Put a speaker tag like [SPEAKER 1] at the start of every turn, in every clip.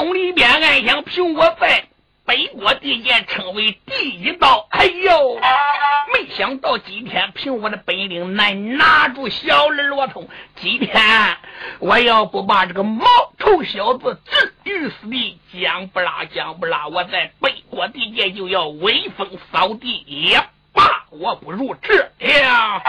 [SPEAKER 1] 心中里边暗想：凭我在北国地界称为第一刀。哎呦，没想到今天凭我的本领难拿住小儿罗通。今天我要不把这个毛头小子置于死地，讲不拉讲不拉，我在北国地界就要威风扫地也罢，我不如这样。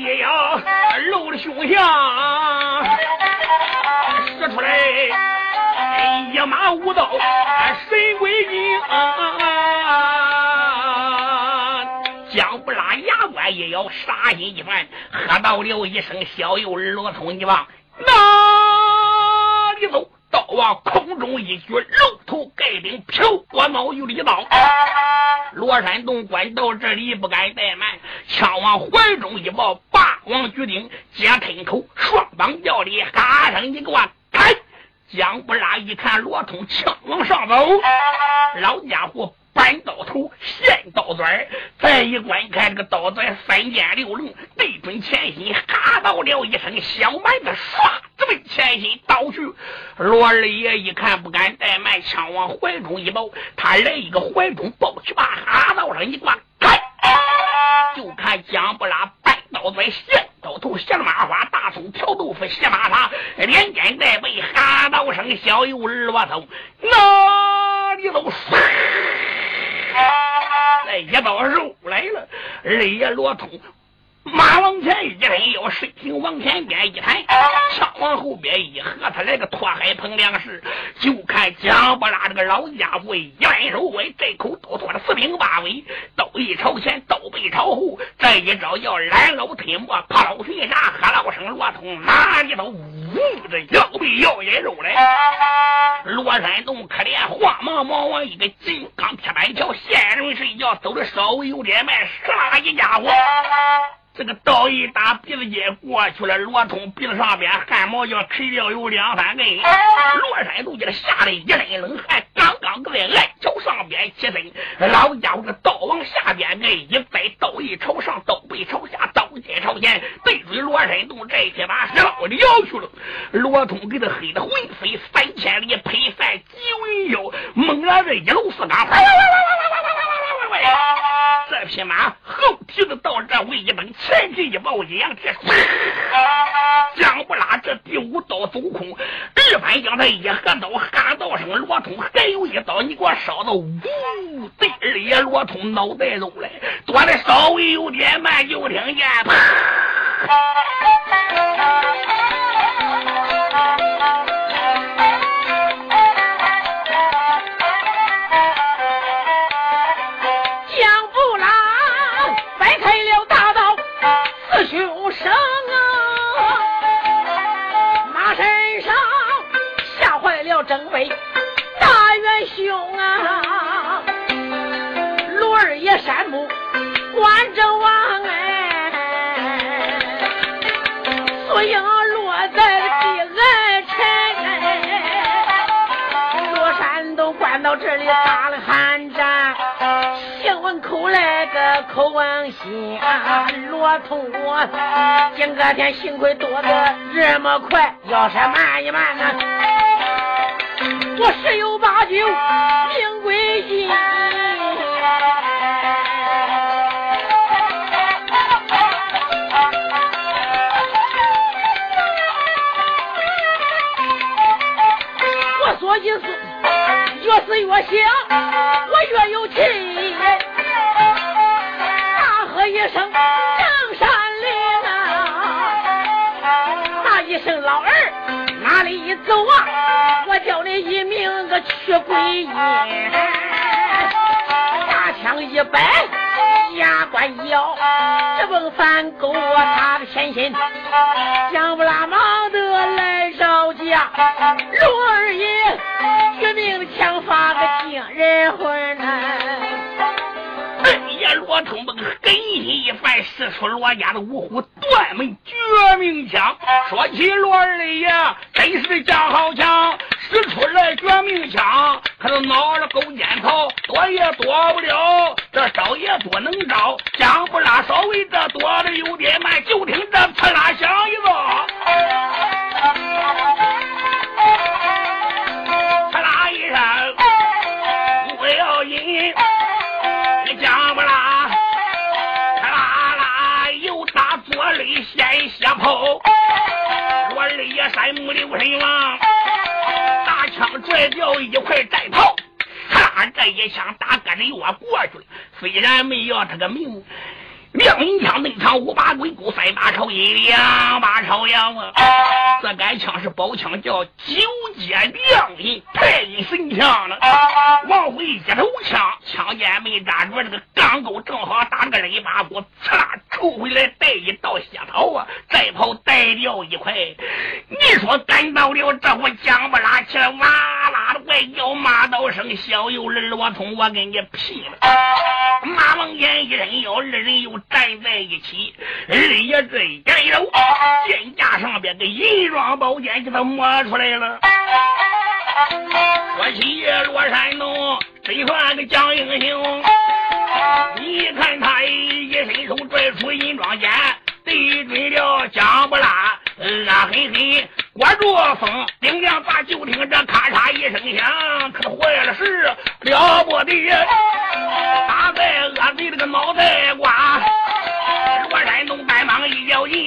[SPEAKER 1] 也要露了凶相，使出来一马舞刀神鬼精，姜不拉牙关也要杀心一团，喝到了一声小幼儿罗通，你往哪里走？刀往空中一举，龙头盖顶，飘过脑有一刀。罗山洞关到这里不敢怠慢，枪往怀中一抱，霸王举鼎，接吞口，双膀吊里，嘎声一个开。姜不拉一看罗通枪往上走，老家伙。翻刀头，现刀钻再一观看，这个刀钻三尖六棱，对准前心，哈道了一声，小蛮子唰，直奔前心刀去。罗二爷一看，不敢怠慢，枪往怀中一抱，他来一个怀中抱去吧，哈道上一挂，开，就看姜不拉半刀钻，现刀头，小麻花，大葱调豆腐，斜马叉，连肩带背，哈道声，小油儿我头，哪里都唰。那一刀肉来了，二爷罗通。马往前一伸腰，身形往前边一抬，枪往后边一合，他来个拖海碰粮食。就看姜不拉这个老家伙一弯手拐，这口刀拖的四平八稳，刀一朝前，刀背朝后，这一招叫拦腰推磨，抛群杀，喝老声罗通哪里都呜的腰背要引肉来。罗山洞可怜，慌忙忙往一个金刚铁板桥，现人睡觉，走的稍微有点慢，杀一家伙。这个刀一打，鼻子尖过去了，罗通鼻子上边汗毛要垂掉有两三根。罗山都给他吓得一身冷汗，刚刚搁在矮桥上边起身，老家伙这刀往下边挨一栽，刀一朝上，刀背朝下，刀尖朝前，对准罗山洞这些把上我的腰去了。罗通给他黑的魂飞三千里，配散几文腰，猛然这一路四岗，这匹马后蹄子到这位一蹬。前蹄一抱一扬铁，姜不拉这第五刀走空，二番将他一合刀，喊道声罗通，还有一刀，你给我烧到呜！对二爷罗通脑袋肉来，躲的稍微有点慢，就听见啪。
[SPEAKER 2] 声啊，马身上吓坏了征北大元凶啊，罗二爷、山姆、关正王哎，足影落在地暗尘，罗山都关到这里。问口来个口问心啊罗通我今个天幸亏躲得这么快要是慢一慢呢我十有八九命归西我说一次越是越想我越有气一声正山岭啊！大一声老二哪里走啊？我叫你一名个去鬼阴。大枪一摆，牙关一咬，这蹦翻狗他的前心，姜不拉忙的来招架。罗二爷绝命枪法个惊人魂！
[SPEAKER 1] 哎呀，罗通蹦狠心一翻，使出罗家的五虎断门绝命枪。说起罗二爷，真是架好枪，使出来绝命枪，可是挠了勾肩草，躲也躲不了，这招也不能招。姜不拉稍微这躲的有点慢，就听这刺啦响一个。我二爷山木留神王，大枪拽掉一块战袍，啪这一枪打个的又过去了，虽然没要他个命。亮银枪内藏五把鬼谷，三把朝阴，两把朝阳啊！这杆枪是宝枪，叫九阶亮银太神枪了。往回一头枪，枪尖没扎住，这个钢钩正好打个肋巴骨，刺啦抽回来带一道血袍啊！再跑带掉一块。你说赶到了这户姜不拉起来，哇啦的怪叫，骂道声：“小油人罗通，我跟你拼了！”马王爷一人腰，二人站在一起，二爷这一手剑架上边的银装宝剑给他摸出来了。说起罗山东，真算个蒋英雄。你看他一伸手拽出银装剑，对准了姜不拉，啊嘿嘿，刮着风，顶梁把就听这咔嚓一声响，可坏了事，了不得！打在恶贼这个脑袋瓜，东赶忙一较劲，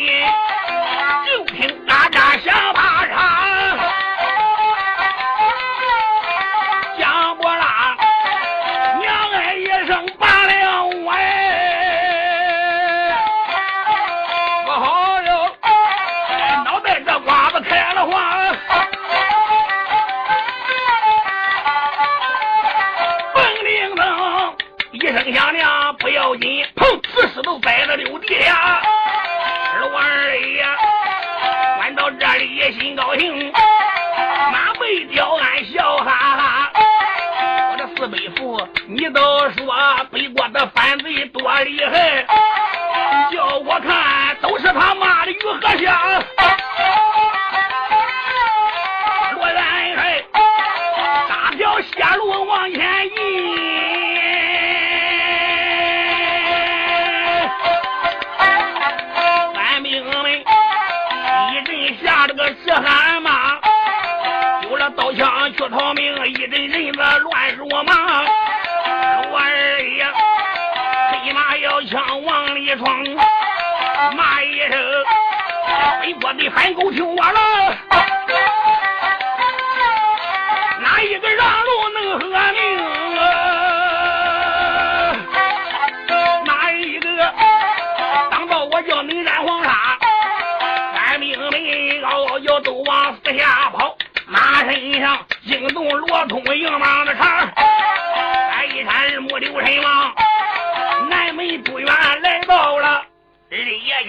[SPEAKER 1] 北国的反狗听我了！”哪一个让路能和命？哪一个当到我叫你染黄沙？官兵们嗷嗷叫都往四下跑，马身上惊动罗通硬忙的茬。哎一山二目刘神王，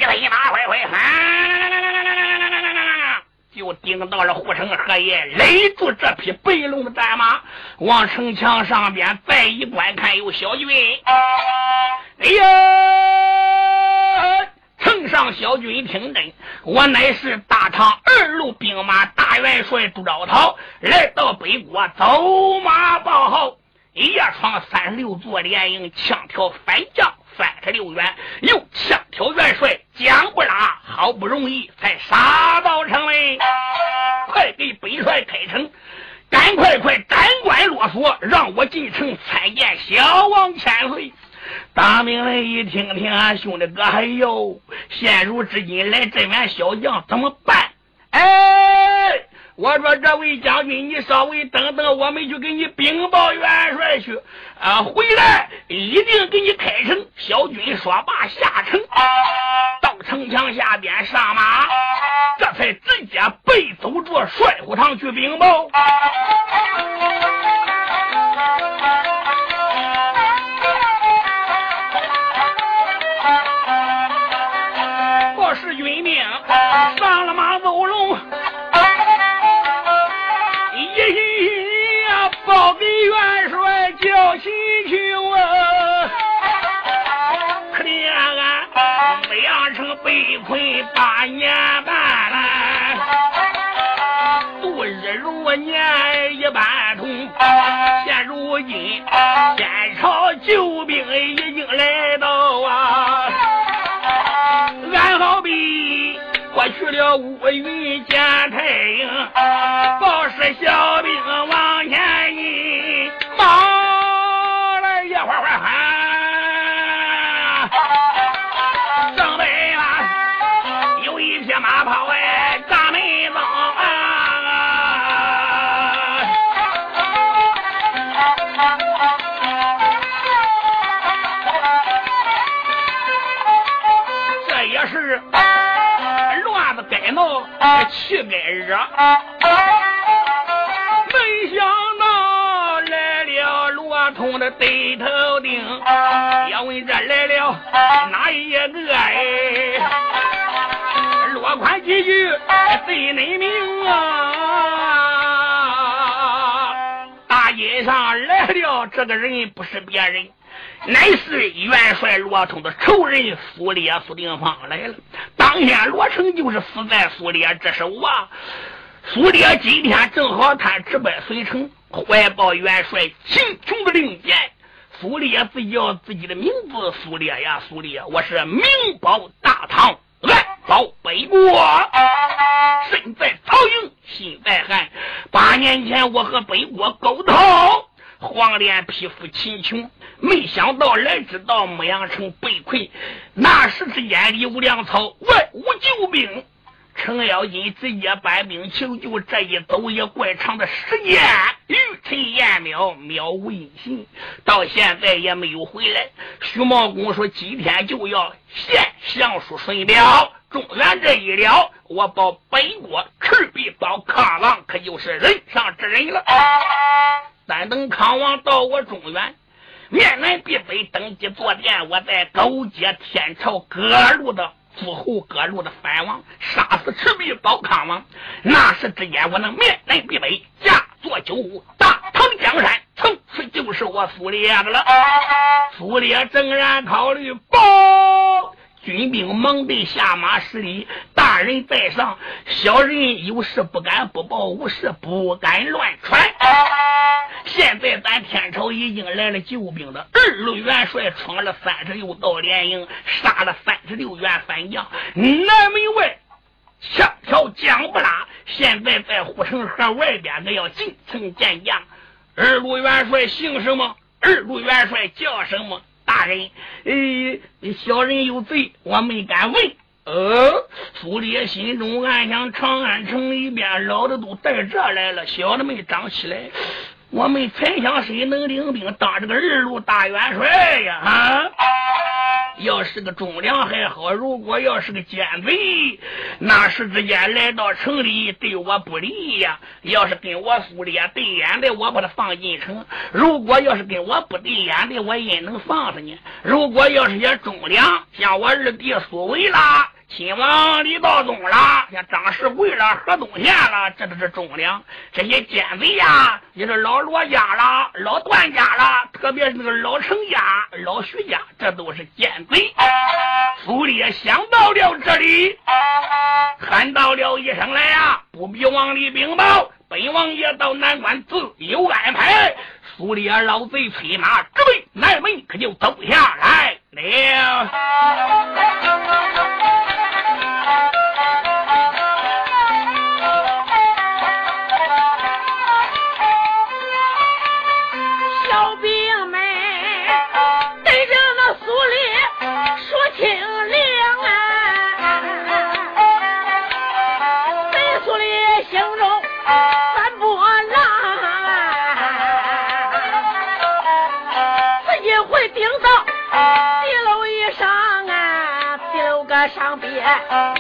[SPEAKER 1] 爷一马快快。就顶到了护城河也勒住这匹白龙的战马，往城墙上边再一观看，有小军。哎呀，城上小军听真，我乃是大唐二路兵马大元帅朱兆涛，来到北国走马报号，一夜闯三十六座连营，枪挑反将三十六员，又枪挑元帅姜不拉，好不容易才杀到城门，快给本帅开城！赶快快斩关落锁，让我进城参见小王千岁。大明人一听听俺兄弟哥，哎呦，现如今来这员小将怎么办？哎，我说这位将军，你稍微等等，我们就给你禀报元帅去。啊，回来一定给你开城。小军说罢下城，到城墙下边上马，这才直接背走着帅虎堂去禀。报过去该热，没想到来了罗通的对头钉。要问这来了哪一个？哎，落宽几句对恁明啊！大街上来了这个人，不是别人。乃是元帅罗通的仇人苏烈苏定方来了。当天罗成就是死在苏烈之手啊。苏烈今天正好他直奔随城，怀抱元帅秦琼的令箭。苏烈自叫自己的名字，苏烈呀，苏烈，我是名保大唐，暗保北国，身在曹营心在汉。八年前我和北国勾头，黄脸匹夫秦琼。没想到来知道牧羊城被困，那时之间里无粮草，外无救兵，程咬金直接搬兵求救。这一走也怪长的时间，玉陈彦淼渺无音信，到现在也没有回来。徐茂公说今天就要献降书顺表，中原这一了，我保北国赤壁保康王，可就是人上之人了。但等康王到我中原。面南必北，登基坐殿，我在勾结天朝各路的诸侯，各路的藩王，杀死赤壁保康王。那时之间，我能面南必北，驾坐九五，大唐江山，从此就是我苏烈的了。苏烈正然考虑报。军兵忙得下马施礼，大人在上，小人有事不敢不报，无事不敢乱传。现在咱天朝已经来了救兵的二路元帅，闯了三十六道连营，杀了三十六员反将，南门外枪条将不拉。现在在护城河外边，那要进城见驾。二路元帅姓什么？二路元帅叫什么？大人，呃，小人有罪，我没敢问。呃，苏烈心中暗想：长安城里边老的都带这来了，小的没长起来。我们才想谁能领兵当这个二路大元帅呀？啊！要是个忠良还好，如果要是个奸贼，那时之间来到城里对我不利呀。要是跟我苏烈对眼的，我把他放进城；如果要是跟我不对眼的，我也能放他呢。如果要是些忠良，像我二弟苏维啦。亲王李道宗啦，像张世贵啦、何东贤啦，这都是忠良。这些奸贼呀，也是老罗家啦、老段家啦，特别是那个老程家、老徐家，这都是奸贼。苏烈想到了这里，喊到了一声来呀，不必往里禀报，本王爷到南关自有安排。苏烈老贼催马直奔南门，可就走下来了。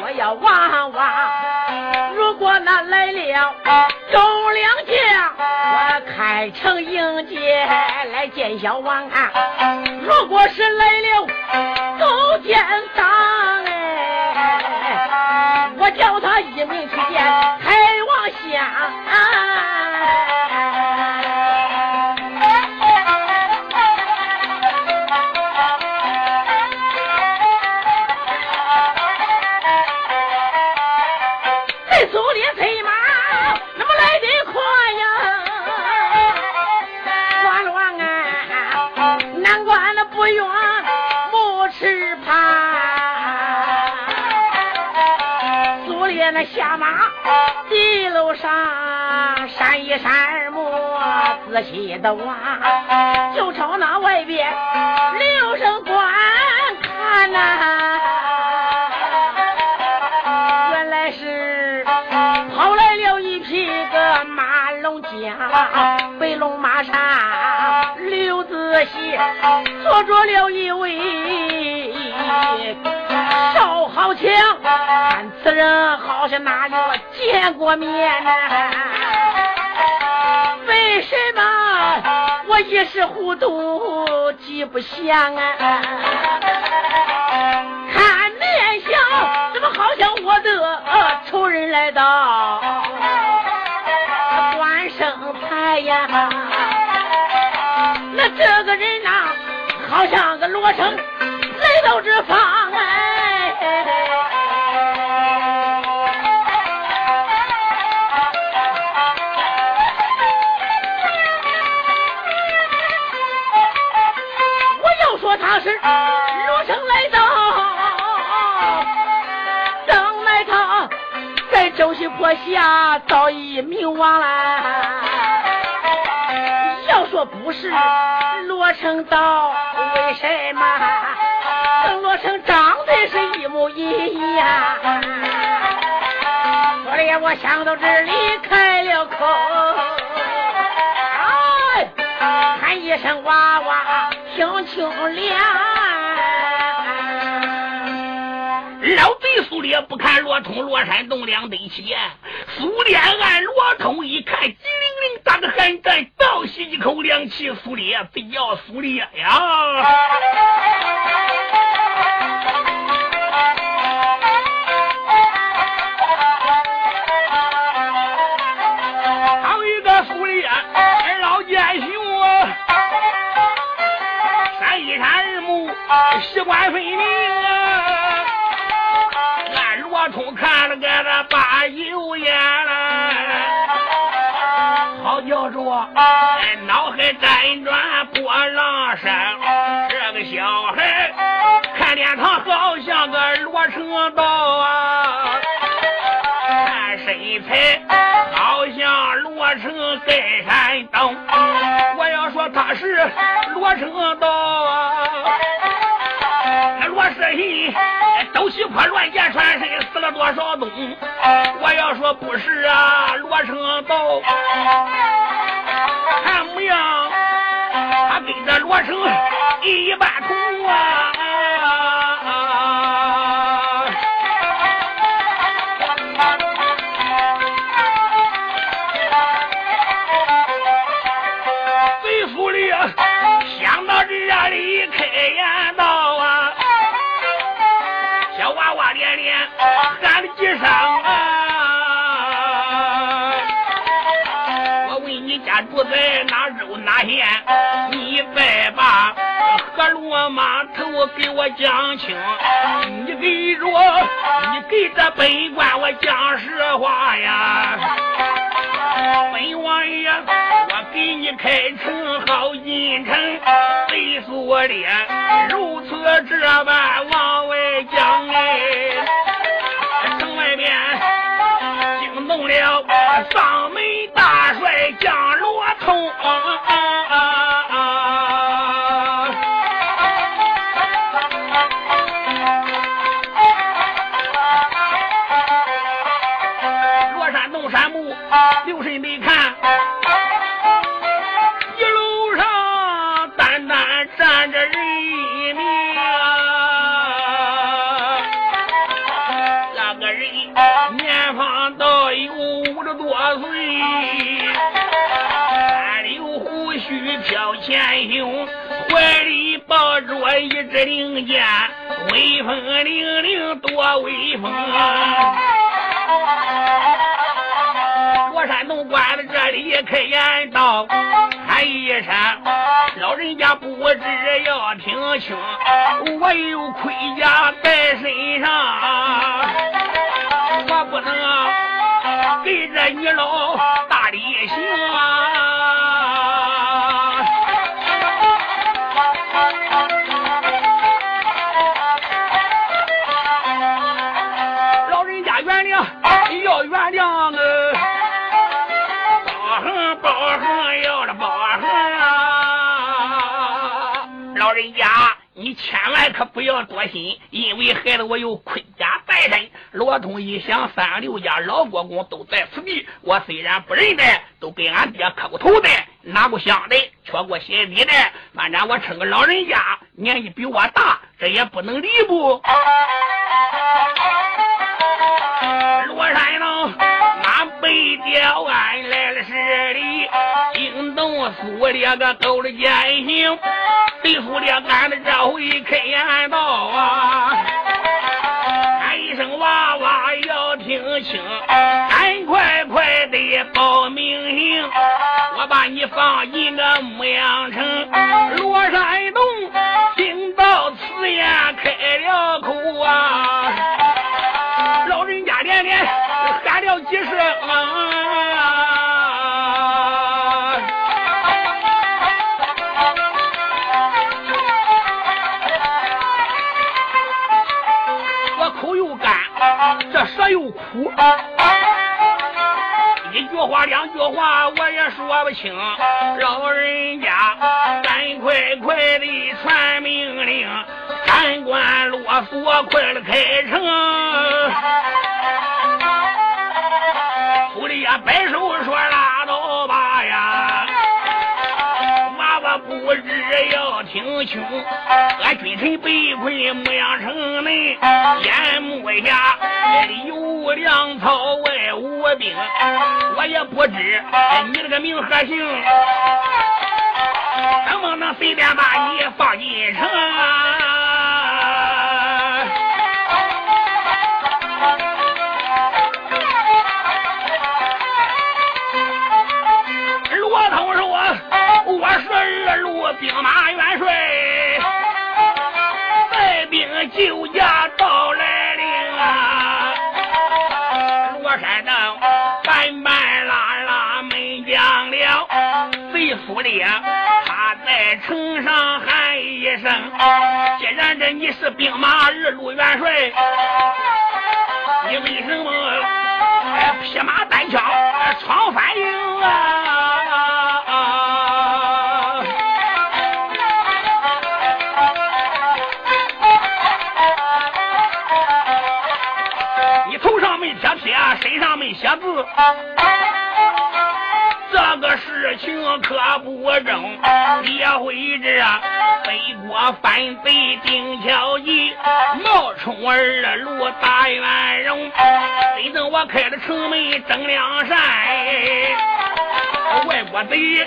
[SPEAKER 2] 我要望望。如果那来了周良将，我开城迎接来见小王啊。如果是来了勾践党，哎，我叫他一命下马，地路上扇一扇耳目，仔细的望，就朝那外边留声观看呐。原来是跑来了一匹个马龙将，白龙马上刘子熙，坐着了一位少豪强。看此人好像哪里我见过面呢？为什么我一时糊涂记不详啊？看面相，怎么好像我的仇人来到 关生台呀？那这个人呐，好像个罗成来到这方哎。我下早已明亡了。要说不是罗成到，为什么跟罗成长得是一模一样？说的我想到这里开了口，哎，喊一声娃娃。听清了，
[SPEAKER 1] 老苏烈不看罗通、罗山洞两对齐，苏烈按罗通一看，机灵灵打个寒战，倒吸一口凉气。苏烈，不要苏烈呀！习惯分明啊！俺罗通看了个那把油眼了，好叫着脑海辗转波浪山。这个小孩看脸他好像个罗成道啊，看身材好像罗成盖山东。我要说他是罗成道啊。都西坡乱箭穿身，死了多少东？我要说不是啊，罗成道看模样，他跟着罗成一般同啊。住在哪州哪县？你再把河洛码头给我讲清。你给着，你给这本官我讲实话呀！本王爷，我给你开城好进城，贼苏烈如此这般往一支令箭，威风凛凛多威风。罗山洞关在这里开言道，喊一声老人家不知要听清，我有盔甲在身上，我不能给这你老大礼行啊！原谅啊！包横包横要了包横啊！老人家，你千万可不要多心，因为害得我有盔甲在身。罗通一想，三六家老国公都在此地，我虽然不认得，都给俺爹磕过头的，拿过香的，缺过鞋底的。反正我称个老人家，年纪比我大，这也不能离不。叫俺来了十里，惊动苏烈个勾了奸行，对苏烈俺的这回开眼道啊，喊一声娃娃要听清，赶快快的报名行，我把你放进个牧羊城。罗山洞说又哭，一句话两句话我也说不清。老人家，赶快快的传命令，赶关啰嗦，快了开城。狐狸呀，摆手说了不知要听清，俺君臣被困牧羊城内，眼目下里有粮草，外无兵，我也不知你这个名和姓，能不能随便把你放进城啊？兵马元帅，带兵救驾到来临啊！罗山洞半半拉拉没讲了，贼苏烈他在城上喊一声：既然这你是兵马二路元帅，你为什么哎匹马单枪闯反营啊？”写字，这个事情可不正。列回这北国反贼丁巧吉，冒充二路大元荣，真正我开了城门征梁山。外国贼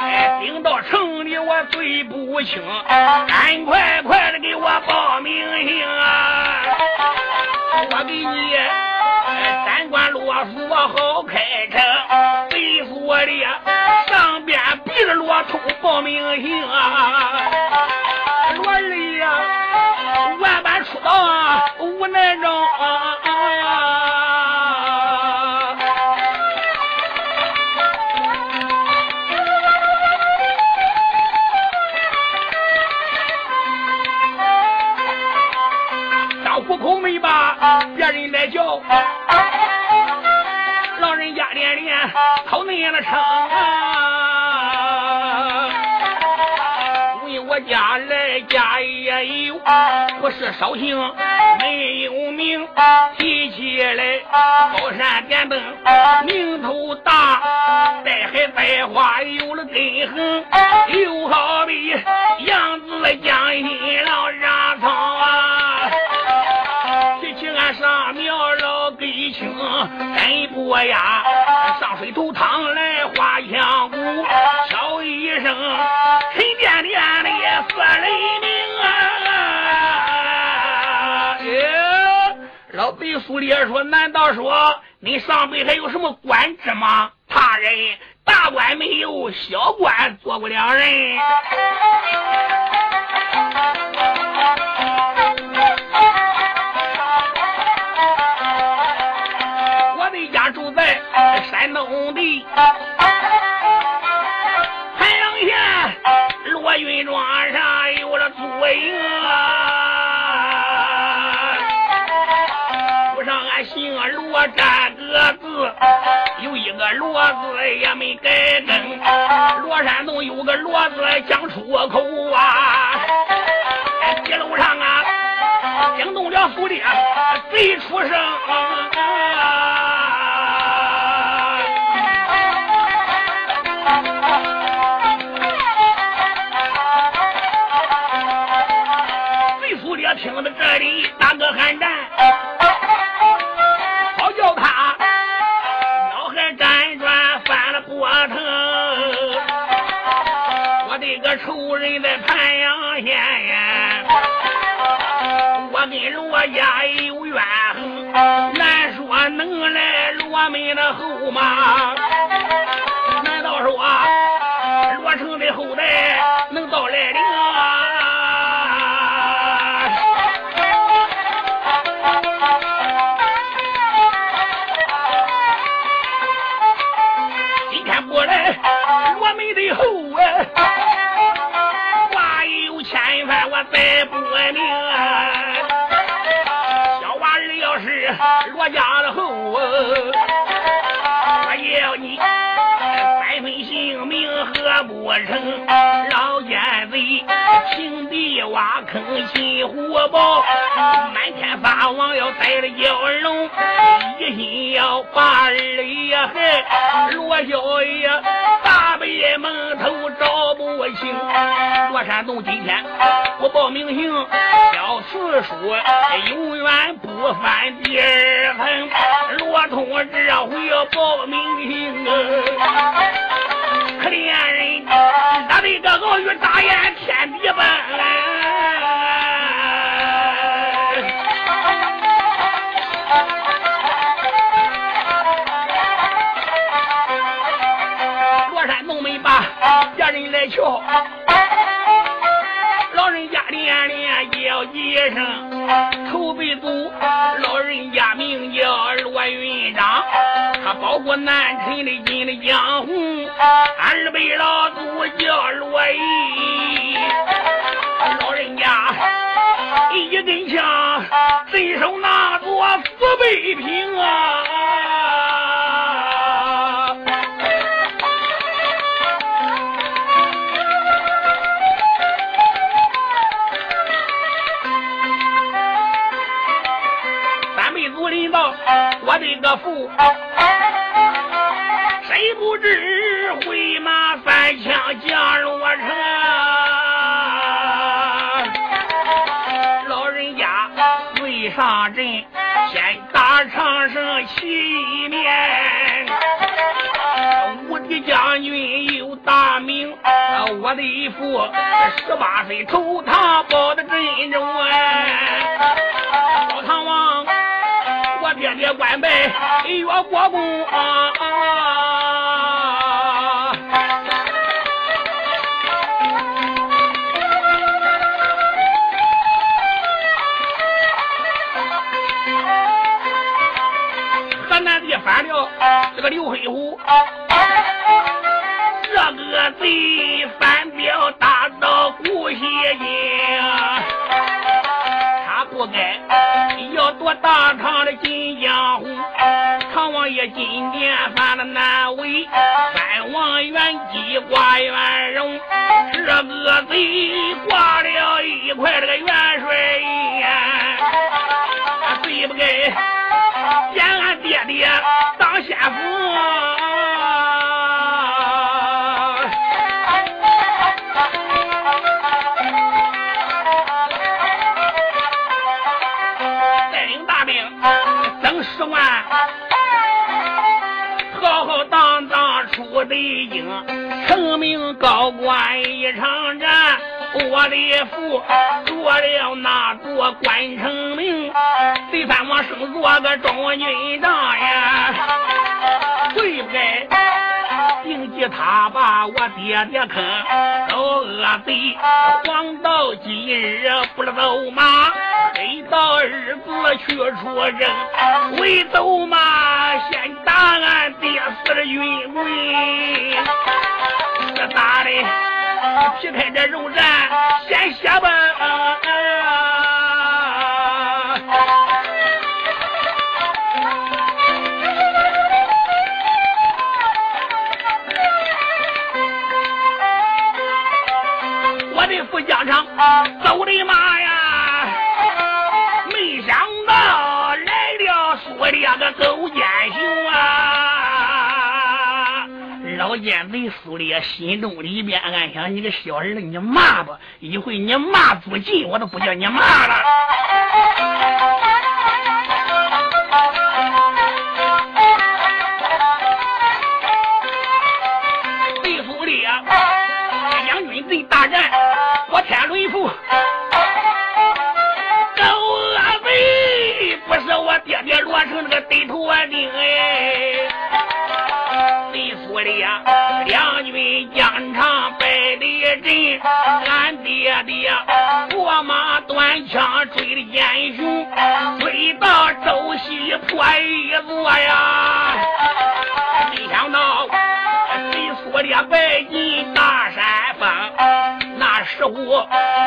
[SPEAKER 1] 哎，顶到城里我罪不轻，赶快快的给我报名行啊！我给你三关啰嗦好开城，贼说的上边逼着骆驼报名行啊！罗二呀，万般出道无奈中啊！当户口没把别人来叫，连讨恁了称啊！问我家来家也有，不是绍兴没有名，提起来高山点灯，名头大，带海带花有了根痕，又好比杨子江心老上草啊！提起俺上庙老给青，真不雅，水头汤来画枪鼓，敲一声，沉甸甸的四雷鸣啊！哎，老贼苏烈说：“难道说你上辈还有什么官职吗？”他人大官没有，小官做不了人。山东的海阳县罗云庄上有了祖营啊，不上俺姓罗占个字，有一个罗字也没改正。罗山洞有个罗字讲出口啊，地楼上啊惊动了府里贼出声。听到这里，打个寒战，好叫他脑海辗转翻了波腾。我的个仇人在盘阳县，我跟罗家有怨恨，难说能来罗门的后吗？我要你百分性命何不成？老奸贼，情敌挖坑心火暴，满天霸王要逮了蛟龙，一心要把人也害，罗小爷大背蒙头找不清，罗山洞今天。我报名姓，小四叔永远不翻第二痕。罗通这回要报名姓，可怜人，他的个鳄鱼大眼天地奔。山洞没把别人来瞧。老人家连连叫一声头背祖，老人家名叫罗云章，他保过南陈的金的江红。二辈老祖叫罗毅，老人家一根枪，伸手拿着四倍平啊。个父，谁不知回马翻枪降罗城？老人家未上阵，先打长生起一面。武帝将军有大名，我的父十八岁投唐保的真忠啊！保唐王。爹爹官拜岳国公啊！河南地反了这个刘黑虎，这个贼反表大到古西大唐的。江湖，唐王爷今天犯了难为，三王元吉挂元荣，这个贼挂了一块这个元帅印，北京，成名高官一场战。我的父做了那座关城名，第三王生做个中军大呀，对不对？定计他把我爹爹坑，都恶贼，黄道今日不走马，黑道日子去出征，为走马先打俺爹死的云贵，这咋的？劈开这肉绽，先下吧。我走的妈呀，没想到来了苏烈个狗奸雄啊！老奸贼苏烈心中里边暗想：你个小儿，你骂吧，一会你骂不尽，我都不叫你骂了。追的英雄，追到周西破一座呀！没想到对苏烈败进大山峰，那时候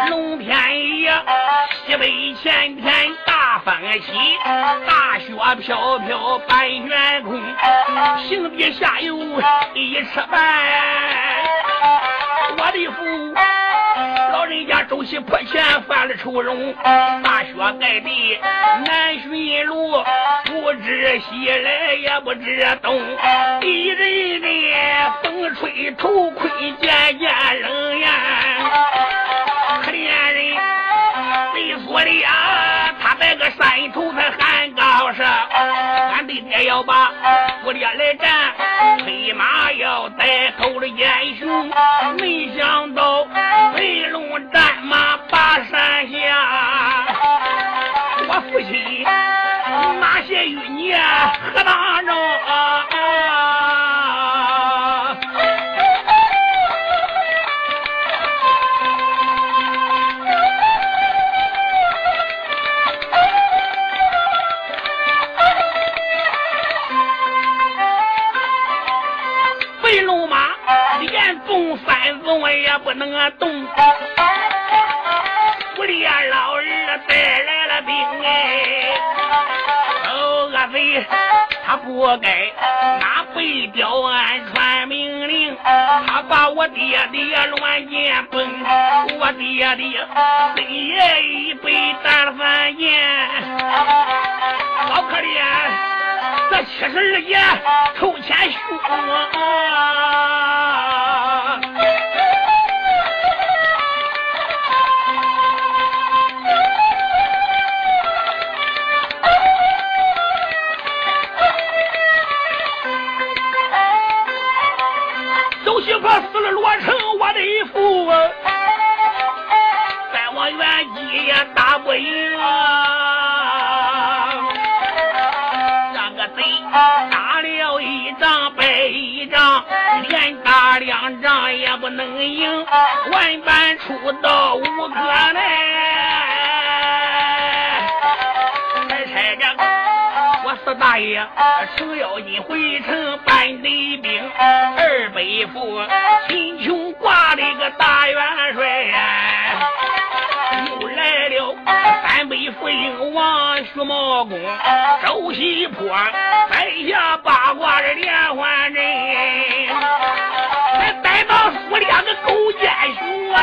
[SPEAKER 1] 龙天爷西北前天起，大雪飘飘半悬空，平地下有一尺半。我的父老人家周西坡前犯了愁容，大雪盖地难寻路，不知西来也不知东，一阵阵风吹头盔渐渐冷呀，可怜人被锁的呀，他在个山头才喊高声，俺的爹要把我爹来战，黑马要带头的英雄，没想到飞龙战马把山下，我父亲马鞋与你啊也不能动，苏烈老儿带来了兵哎，哦恶贼，他不该拿背雕俺传命令，他把我爹爹乱箭崩，我爹爹深夜一杯打了三年，好可怜。这七十二爷头前兄啊！打不赢啊！这个贼打了一仗败一仗，连打两仗也不能赢，万般出刀无可奈。再拆着我四大爷程咬金回城搬的兵，二北府秦琼挂了个大元帅。三北府英王徐茂公，周西坡摆下八卦的连环阵，还逮到苏两个勾践雄啊！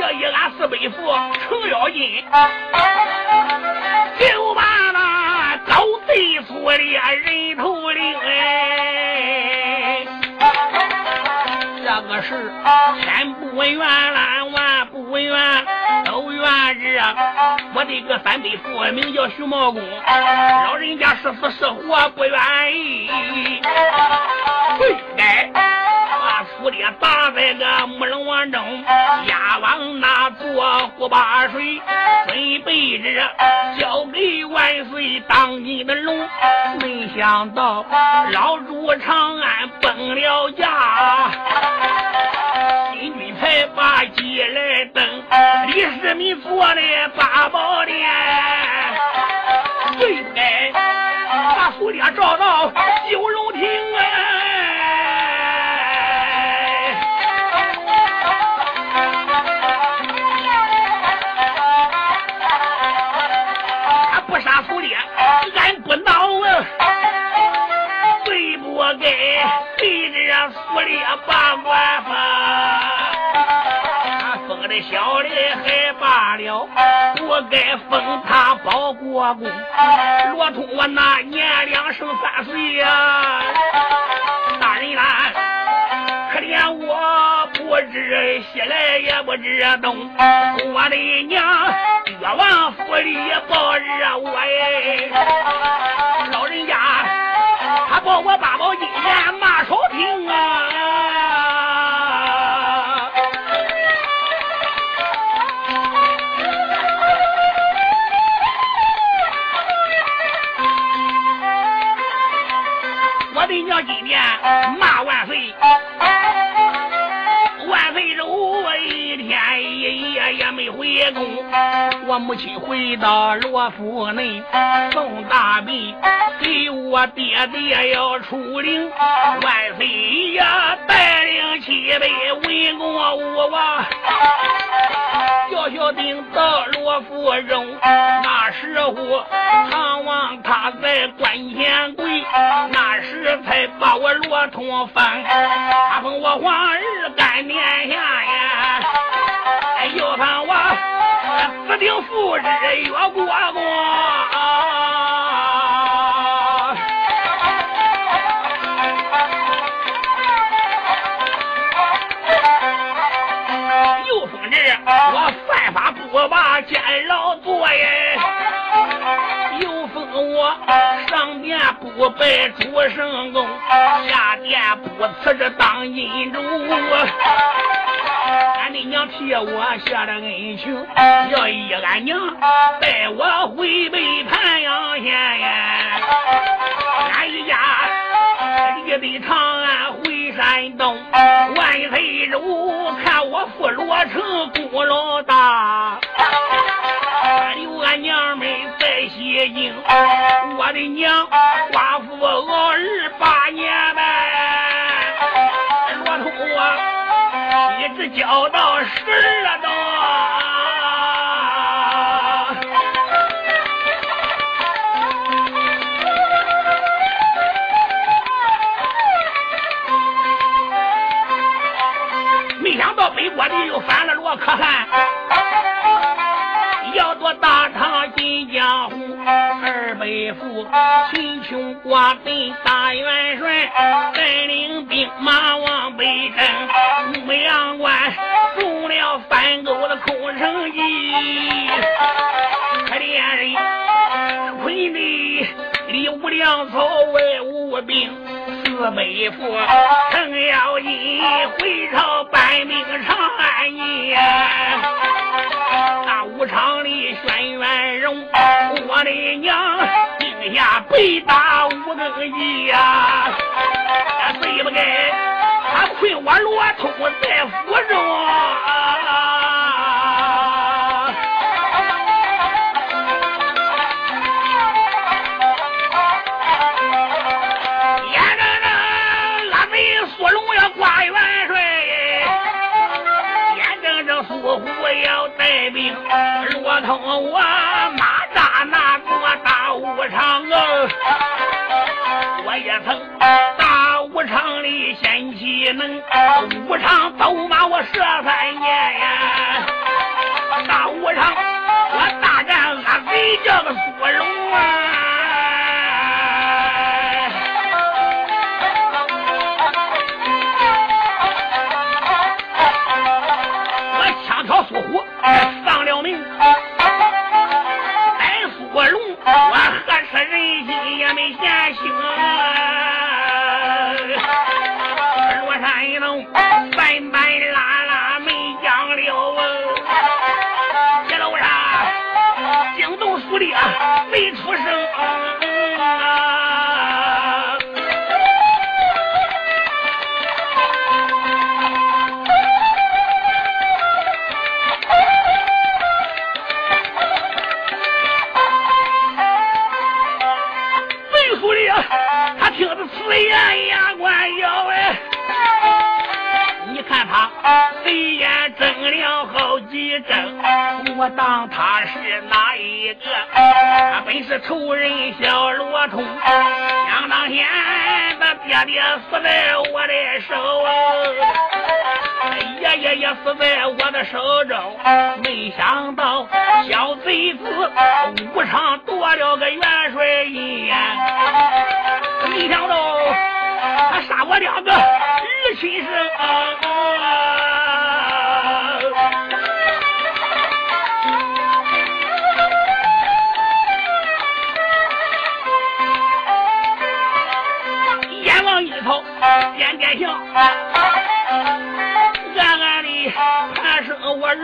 [SPEAKER 1] 要以俺四北府程咬金，就把谁说的呀人头领哎，这个事千不愿烂万不愿都愿完日，我的个三辈父名叫徐茂公，老人家是死是活不愿意，对该。府里打在个木龙王中，押往那座虎八水，准备着交给万岁当今的龙。没想到老主长安崩了驾，金军才把鸡来登，李世民坐的八宝殿，最该把蝴蝶找到九龙亭了，不该封他保国公。罗通我那年两生三岁呀，大人呐，可怜我不知西来也不知东，我的娘越王府里报日我哎，老人家他报我八宝金莲马朝廷啊。今年骂万岁。回宫。我母亲回到罗府内，送大病给我爹爹要出灵。万岁爷带领七百文公武王，小小丁到罗府中。那时候唐王他在关前跪，那时才把我罗通封，他封我皇儿干殿下，饭我，死定赴日月国光。又说这我犯法不把监牢坐耶，又封我。上殿不拜主圣公，下殿不辞这当阴主。俺的娘替我下了恩情，要依俺娘带我回北盘阳县呀。俺一家离北长安回山东，万岁主看我父罗成功劳大。留俺娘们在西京，我的娘寡妇熬儿八年半，罗通啊，一直教到十二道。没想到北国的又反了罗可汗。大唐金江湖，二百副秦琼挂本大元帅，带领兵马往北征。牧羊关中了翻沟的空城计，可怜人困的里无粮草，外无兵，四百夫程咬金回朝搬命长安营。武场里轩辕荣，我的娘，定下北打五更夜呀！对不该，他困我罗通在府中。我马扎那座大武场啊，我也曾大武场里先起能，武场走马我十三年呀，大武场我大战阿贼叫个苏荣等一下我当他是哪一个？他本是仇人小罗通，想当年他爹爹死在我的手，爷爷也死在我的手中，没想到小贼子无常夺了个元帅印。没想到他杀我两个儿亲生，眼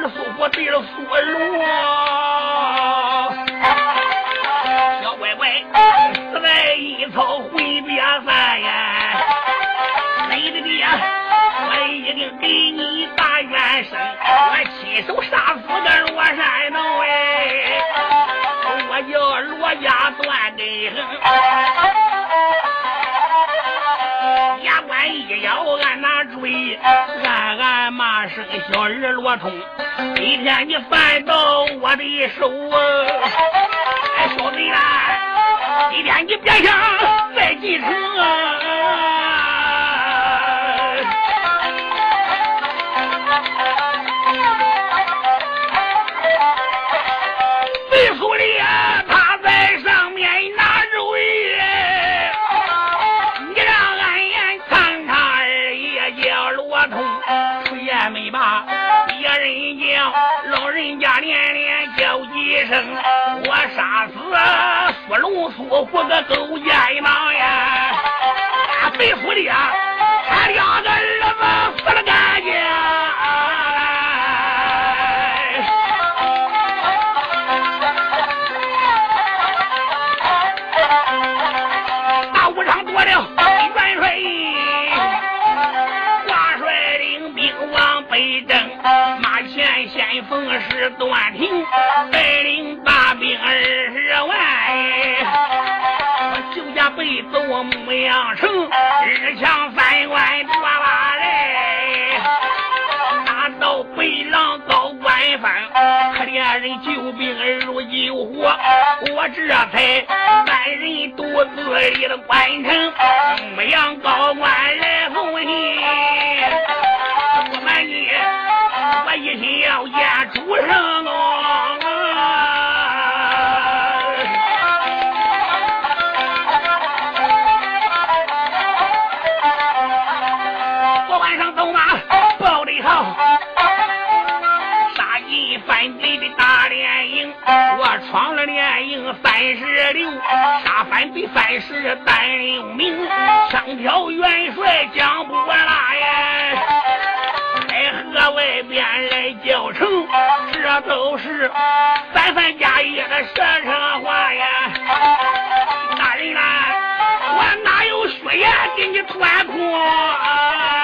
[SPEAKER 1] 儿苏我对了苏龙，小乖乖死在一草。别烦呀，你的爹，我一定给你打冤声，我亲手杀死个罗山洞哎，我叫罗家断根牙关一咬，按那追，暗生小儿罗通，今天你犯到我的手啊！哎，小贼啦，今天你别想。我龙叔活个狗奸囊呀！背负的啊，他两个儿子死了干净。大武昌夺了元帅，挂帅领兵往北征，马前先锋是段廷，三十六，杀反贼三十单六名，枪挑元帅将不拉呀！在河外边来叫城，这都是三番加一的说成话呀！大人呐，我哪有血呀给你穿空？想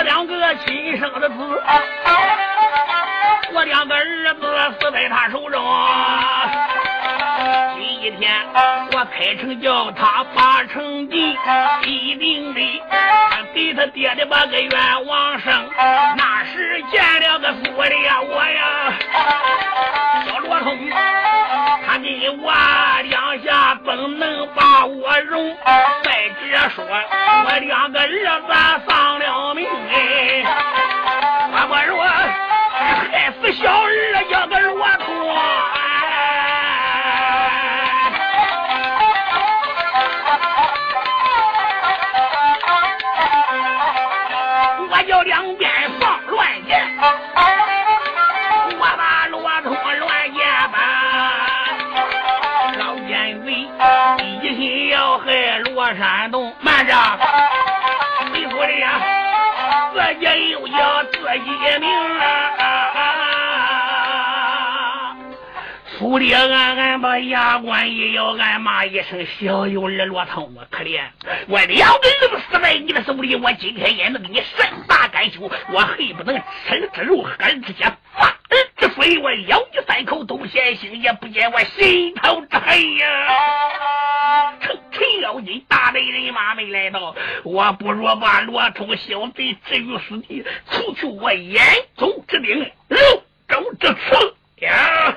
[SPEAKER 1] 我两个亲生的子，我两个儿子死在他手中。一天，我开城叫他把城进，一定得给他爹的把个冤枉生。那时见了个苏烈我呀，小罗通，他给我两下怎能把我容？再者说，我两个儿子丧了命哎，我我说害死小儿叫府里暗暗把牙关一咬，俺骂一声：“小有二罗通我，可怜！我两个人死在你的手里，我今天也能给你善罢甘休。我恨不能吃之肉，喝之血，发儿之水。我咬你三口都嫌腥，也不见我心头之恨呀！趁陈妖精大队人马没来到，我不如把罗通小贼置于死地，除去我眼中之钉，肉中之刺。”呀！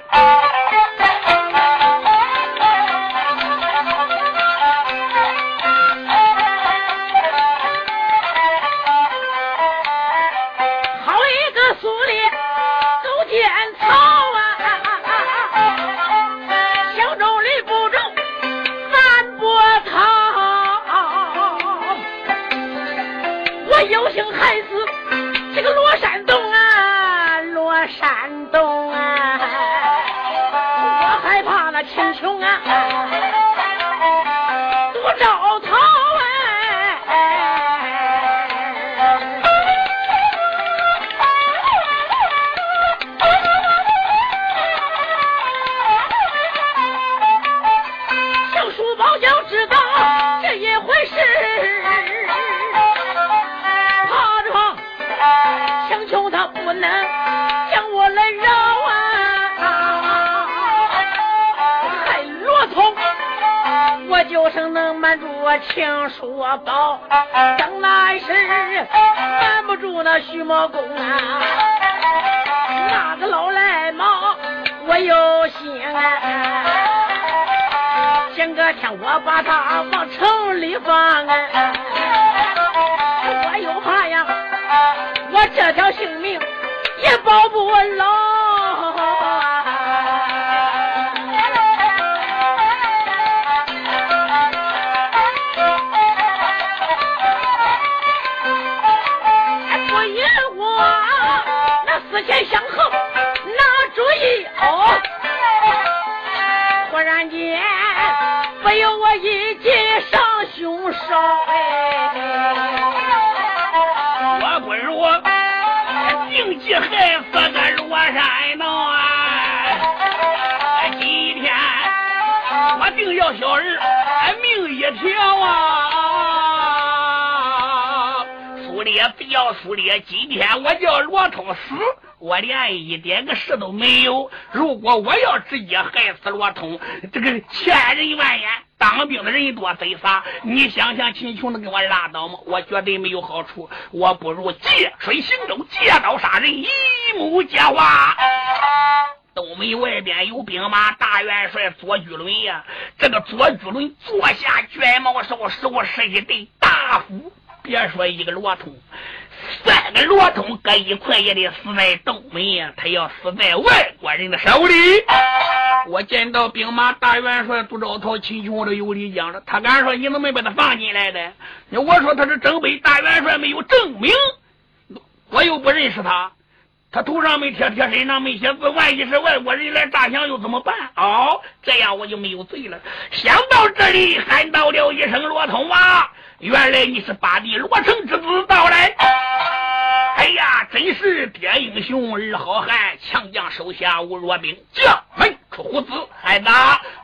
[SPEAKER 2] 住我秦叔宝，等来时瞒不住那徐茂公啊！那个老赖猫，我有心啊！今个天我把他往城里放啊，我又怕呀，我这条性命也保不牢。
[SPEAKER 1] 定要小人命一条啊！苏烈不要苏烈，今天我叫罗通死，我连一点个事都没有。如果我要直接害死罗通，这个千人万眼。当兵的人多贼傻，你想想秦琼能给我拉倒吗？我绝对没有好处，我不如借水行舟，借刀杀人，一目皆花。东门外边有兵马大元帅左巨伦呀，这个左巨伦坐下卷毛哨，手是一对大斧。别说一个罗通，三个罗通搁一块也得死在东门呀！他要死在外国人的手里。我见到兵马大元帅杜兆涛、秦琼，我都有理讲了。他敢说你怎么没把他放进来的？我说他是征北大元帅，没有证明，我又不认识他。他头上没贴贴，身上没写字，万一是外国人来诈降，又怎么办？哦，这样我就没有罪了。想到这里，喊到了一声：“罗通啊，原来你是八弟罗成之子到来。”哎呀，真是爹英雄儿好汉，强将手下无弱兵，将门出虎子。孩子，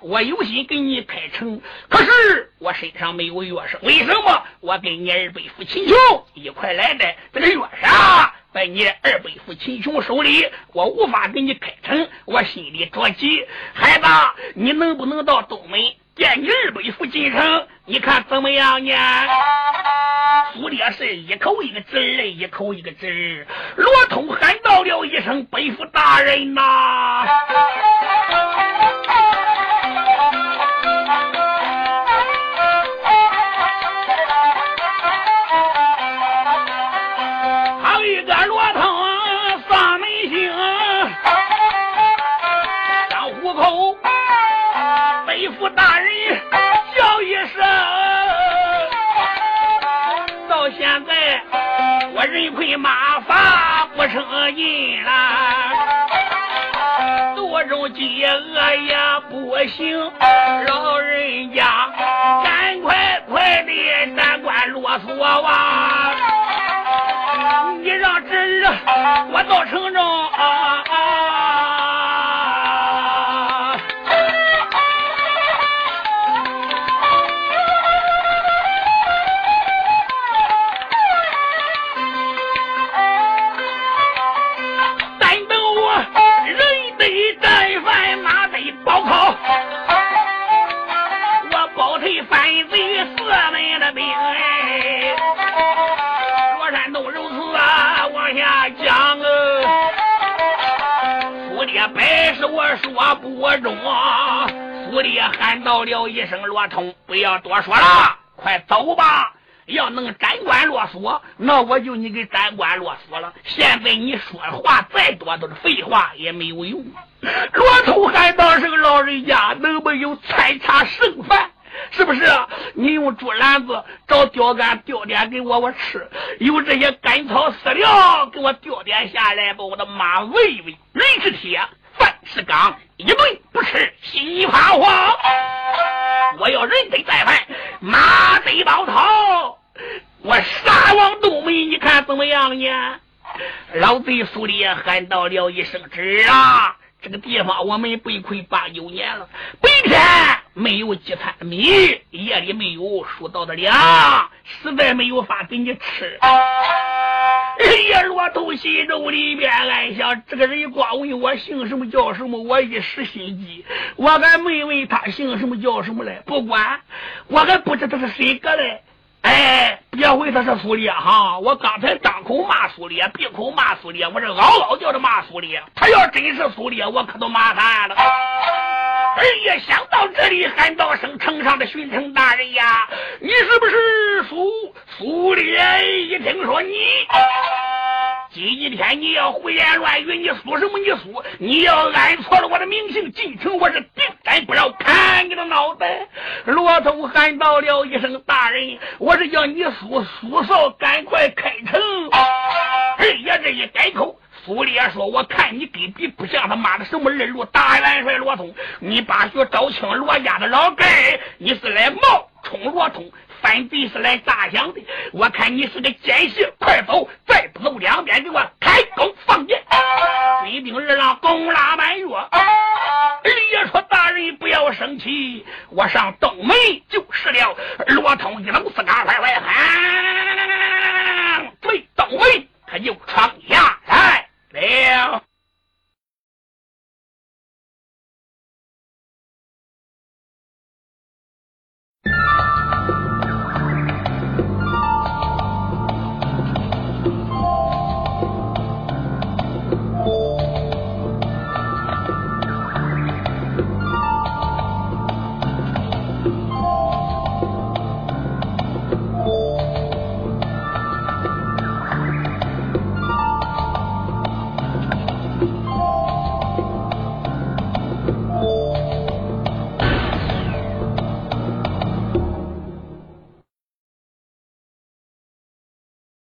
[SPEAKER 1] 我有心给你开城，可是我身上没有钥匙。为什么？我跟你二辈夫秦琼一块来的，这个钥匙啊，在你二辈夫秦琼手里，我无法给你开城，我心里着急。孩子，你能不能到东门见你二辈夫进城？你看怎么样呢？苏烈是一口一个字儿，一口一个字儿。罗通喊到了一声：“背负大人呐！”声。到现在，我人亏马法不成印了，多种饥饿也不行。老人家，赶快快的难关啰嗦啊！你让侄儿我到城中啊！说不中，府里喊到了一声：“罗通，不要多说了，快走吧！要能斩关落锁，那我就你给斩关落锁了。现在你说话再多都是废话，也没有用。”罗通喊道：“是个老人家，能不有菜茶剩饭？是不是？你用竹篮子找钓竿钓点给我，我吃；有这些干草饲料，给我钓点下来，把我的马喂喂。人是铁。”是钢，一顿不吃心发慌。我要人得再犯，马得包头。我杀王杜梅，你看怎么样呢？老贼苏烈喊道了一声：“侄啊！”这个地方我们被困八九年了，白天没有几餐米，夜里没有数到的粮，实在没有法给你吃。哎呀，骆头心中里边暗想：这个人光问我姓什么叫什么，我一时心急，我还没问他姓什么叫什么嘞。不管，我还不知道是谁个嘞。哎，别回他是苏烈哈！我刚才张口骂苏烈，闭口骂苏烈，我这嗷嗷叫着骂苏烈。他要真是苏烈，我可都麻烦了。哎呀想到这里，喊道声：“城上的巡城大人呀，你是不是苏苏烈？一听说你。”今天你要胡言乱语，你输什么？你输！你要按错了我的名姓，进城我是定斩不饶，砍你的脑袋！罗通喊到了一声：“大人，我是叫你苏苏少赶快开城。”二爷这一改口，苏烈说：“我看你根本不像他妈的什么二路大元帅罗通，你把学招清罗家的老盖，你是来冒充罗通。”反贼是来诈降的，我看你是个奸细，快走！再不走，两边给我开弓放箭。追兵二郎弓拉满月，李爷说：“大人不要生气，我上东门就是了。”罗通一愣，四嘎快快喊：“追东门，他就闯下来了。”